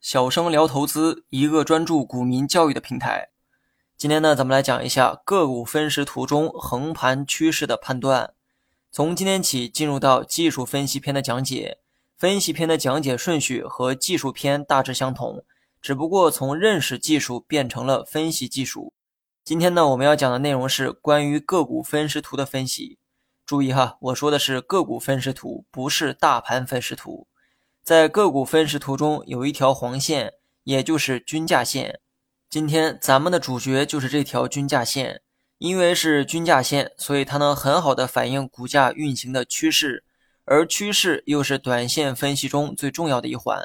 小生聊投资，一个专注股民教育的平台。今天呢，咱们来讲一下个股分时图中横盘趋势的判断。从今天起，进入到技术分析篇的讲解。分析篇的讲解顺序和技术篇大致相同，只不过从认识技术变成了分析技术。今天呢，我们要讲的内容是关于个股分时图的分析。注意哈，我说的是个股分时图，不是大盘分时图。在个股分时图中有一条黄线，也就是均价线。今天咱们的主角就是这条均价线，因为是均价线，所以它能很好的反映股价运行的趋势，而趋势又是短线分析中最重要的一环。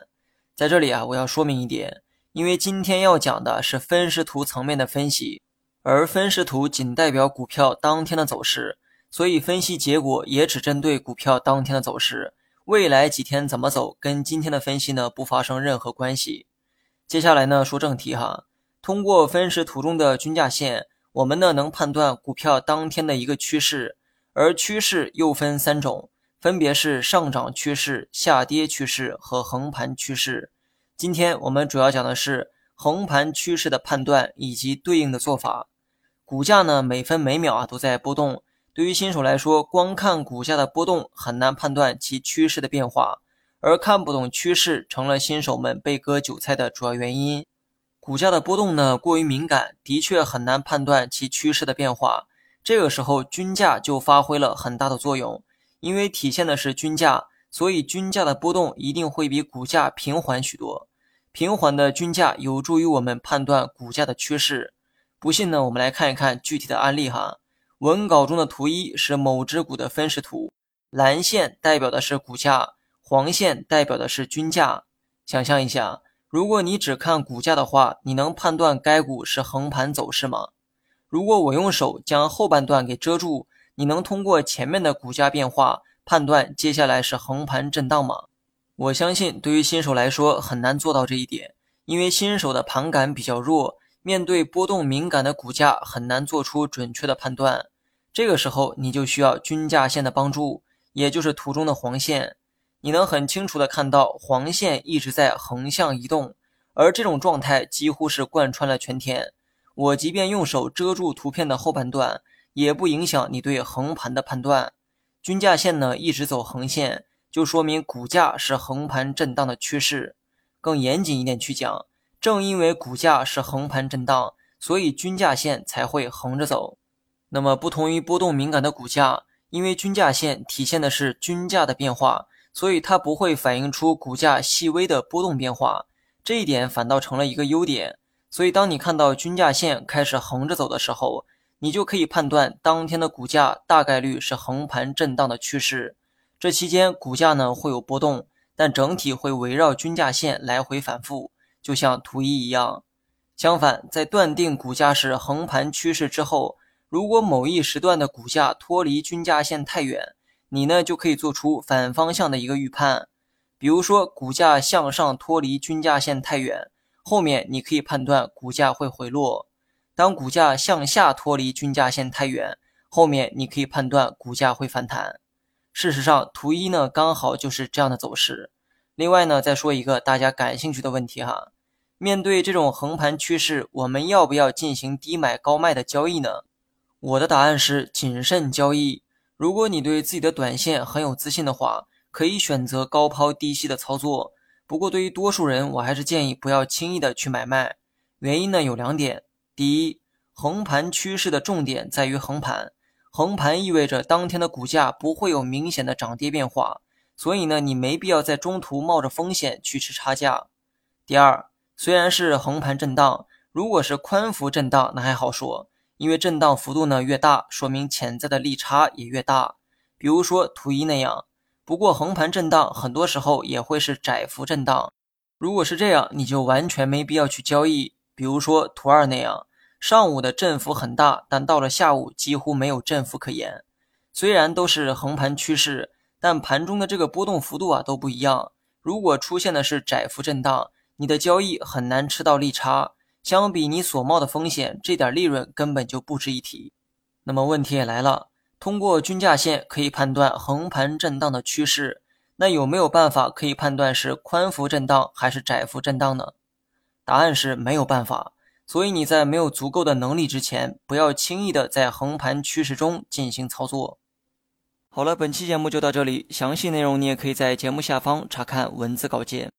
在这里啊，我要说明一点，因为今天要讲的是分时图层面的分析，而分时图仅代表股票当天的走势，所以分析结果也只针对股票当天的走势。未来几天怎么走，跟今天的分析呢不发生任何关系。接下来呢说正题哈，通过分时图中的均价线，我们呢能判断股票当天的一个趋势，而趋势又分三种，分别是上涨趋势、下跌趋势和横盘趋势。今天我们主要讲的是横盘趋势的判断以及对应的做法。股价呢每分每秒啊都在波动。对于新手来说，光看股价的波动很难判断其趋势的变化，而看不懂趋势成了新手们被割韭菜的主要原因。股价的波动呢过于敏感，的确很难判断其趋势的变化。这个时候均价就发挥了很大的作用，因为体现的是均价，所以均价的波动一定会比股价平缓许多。平缓的均价有助于我们判断股价的趋势。不信呢，我们来看一看具体的案例哈。文稿中的图一是某只股的分时图，蓝线代表的是股价，黄线代表的是均价。想象一下，如果你只看股价的话，你能判断该股是横盘走势吗？如果我用手将后半段给遮住，你能通过前面的股价变化判断接下来是横盘震荡吗？我相信对于新手来说很难做到这一点，因为新手的盘感比较弱。面对波动敏感的股价，很难做出准确的判断。这个时候，你就需要均价线的帮助，也就是图中的黄线。你能很清楚的看到黄线一直在横向移动，而这种状态几乎是贯穿了全天。我即便用手遮住图片的后半段，也不影响你对横盘的判断。均价线呢一直走横线，就说明股价是横盘震荡的趋势。更严谨一点去讲。正因为股价是横盘震荡，所以均价线才会横着走。那么，不同于波动敏感的股价，因为均价线体现的是均价的变化，所以它不会反映出股价细微的波动变化。这一点反倒成了一个优点。所以，当你看到均价线开始横着走的时候，你就可以判断当天的股价大概率是横盘震荡的趋势。这期间，股价呢会有波动，但整体会围绕均价线来回反复。就像图一一样，相反，在断定股价是横盘趋势之后，如果某一时段的股价脱离均价线太远，你呢就可以做出反方向的一个预判。比如说，股价向上脱离均价线太远，后面你可以判断股价会回落；当股价向下脱离均价线太远，后面你可以判断股价会反弹。事实上，图一呢刚好就是这样的走势。另外呢，再说一个大家感兴趣的问题哈。面对这种横盘趋势，我们要不要进行低买高卖的交易呢？我的答案是谨慎交易。如果你对自己的短线很有自信的话，可以选择高抛低吸的操作。不过，对于多数人，我还是建议不要轻易的去买卖。原因呢有两点：第一，横盘趋势的重点在于横盘，横盘意味着当天的股价不会有明显的涨跌变化，所以呢，你没必要在中途冒着风险去吃差价。第二。虽然是横盘震荡，如果是宽幅震荡，那还好说，因为震荡幅度呢越大，说明潜在的利差也越大。比如说图一那样。不过横盘震荡很多时候也会是窄幅震荡，如果是这样，你就完全没必要去交易。比如说图二那样，上午的振幅很大，但到了下午几乎没有振幅可言。虽然都是横盘趋势，但盘中的这个波动幅度啊都不一样。如果出现的是窄幅震荡，你的交易很难吃到利差，相比你所冒的风险，这点利润根本就不值一提。那么问题也来了，通过均价线可以判断横盘震荡的趋势，那有没有办法可以判断是宽幅震荡还是窄幅震荡呢？答案是没有办法。所以你在没有足够的能力之前，不要轻易的在横盘趋势中进行操作。好了，本期节目就到这里，详细内容你也可以在节目下方查看文字稿件。